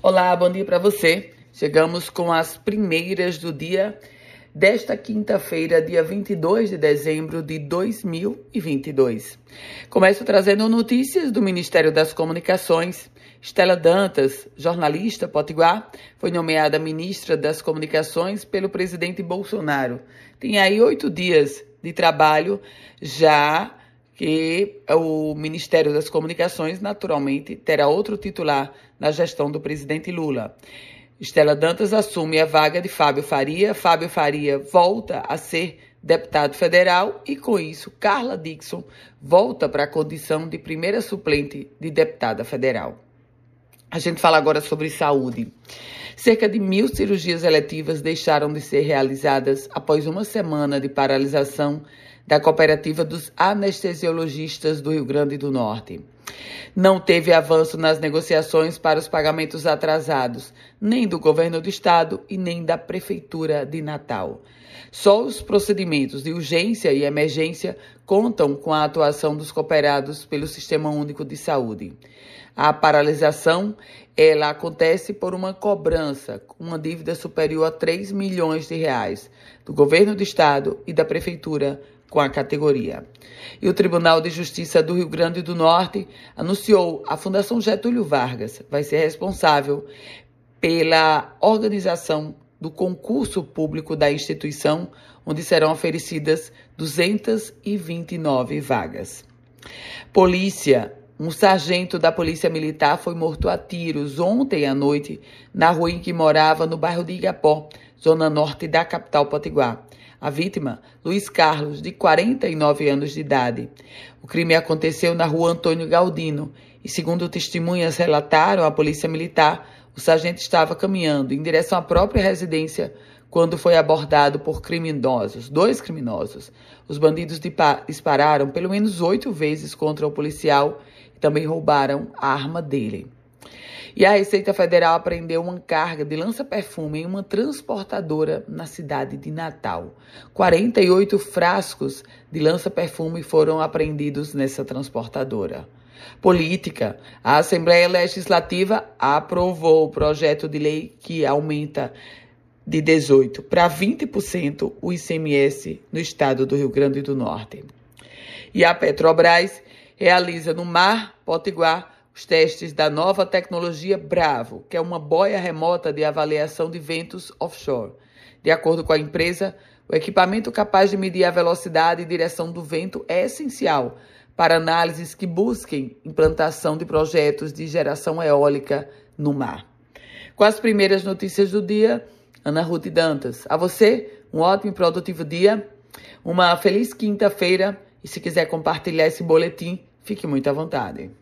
Olá, bom dia para você. Chegamos com as primeiras do dia desta quinta-feira, dia 22 de dezembro de 2022. Começo trazendo notícias do Ministério das Comunicações. Estela Dantas, jornalista potiguar, foi nomeada ministra das Comunicações pelo presidente Bolsonaro. Tem aí oito dias de trabalho já que o Ministério das Comunicações, naturalmente, terá outro titular na gestão do presidente Lula. Estela Dantas assume a vaga de Fábio Faria. Fábio Faria volta a ser deputado federal e, com isso, Carla Dixon volta para a condição de primeira suplente de deputada federal. A gente fala agora sobre saúde. Cerca de mil cirurgias eletivas deixaram de ser realizadas após uma semana de paralisação da Cooperativa dos Anestesiologistas do Rio Grande do Norte. Não teve avanço nas negociações para os pagamentos atrasados, nem do governo do estado e nem da prefeitura de Natal. Só os procedimentos de urgência e emergência contam com a atuação dos cooperados pelo Sistema Único de Saúde. A paralisação ela acontece por uma cobrança, uma dívida superior a 3 milhões de reais do governo do estado e da prefeitura com a categoria. E o Tribunal de Justiça do Rio Grande do Norte anunciou a Fundação Getúlio Vargas vai ser responsável pela organização do concurso público da instituição, onde serão oferecidas 229 vagas. Polícia. Um sargento da Polícia Militar foi morto a tiros ontem à noite na rua em que morava, no bairro de Igapó, zona norte da capital potiguar. A vítima, Luiz Carlos, de 49 anos de idade. O crime aconteceu na rua Antônio Galdino e, segundo testemunhas relataram à Polícia Militar, o sargento estava caminhando em direção à própria residência quando foi abordado por criminosos, dois criminosos. Os bandidos dispararam pelo menos oito vezes contra o policial e também roubaram a arma dele. E a Receita Federal apreendeu uma carga de lança-perfume em uma transportadora na cidade de Natal. 48 frascos de lança-perfume foram apreendidos nessa transportadora. Política. A Assembleia Legislativa aprovou o projeto de lei que aumenta de 18% para 20% o ICMS no estado do Rio Grande do Norte. E a Petrobras realiza no Mar Potiguar os testes da nova tecnologia Bravo, que é uma boia remota de avaliação de ventos offshore. De acordo com a empresa, o equipamento capaz de medir a velocidade e direção do vento é essencial para análises que busquem implantação de projetos de geração eólica no mar. Com as primeiras notícias do dia, Ana Ruth Dantas. A você, um ótimo e produtivo dia, uma feliz quinta-feira e se quiser compartilhar esse boletim, fique muito à vontade.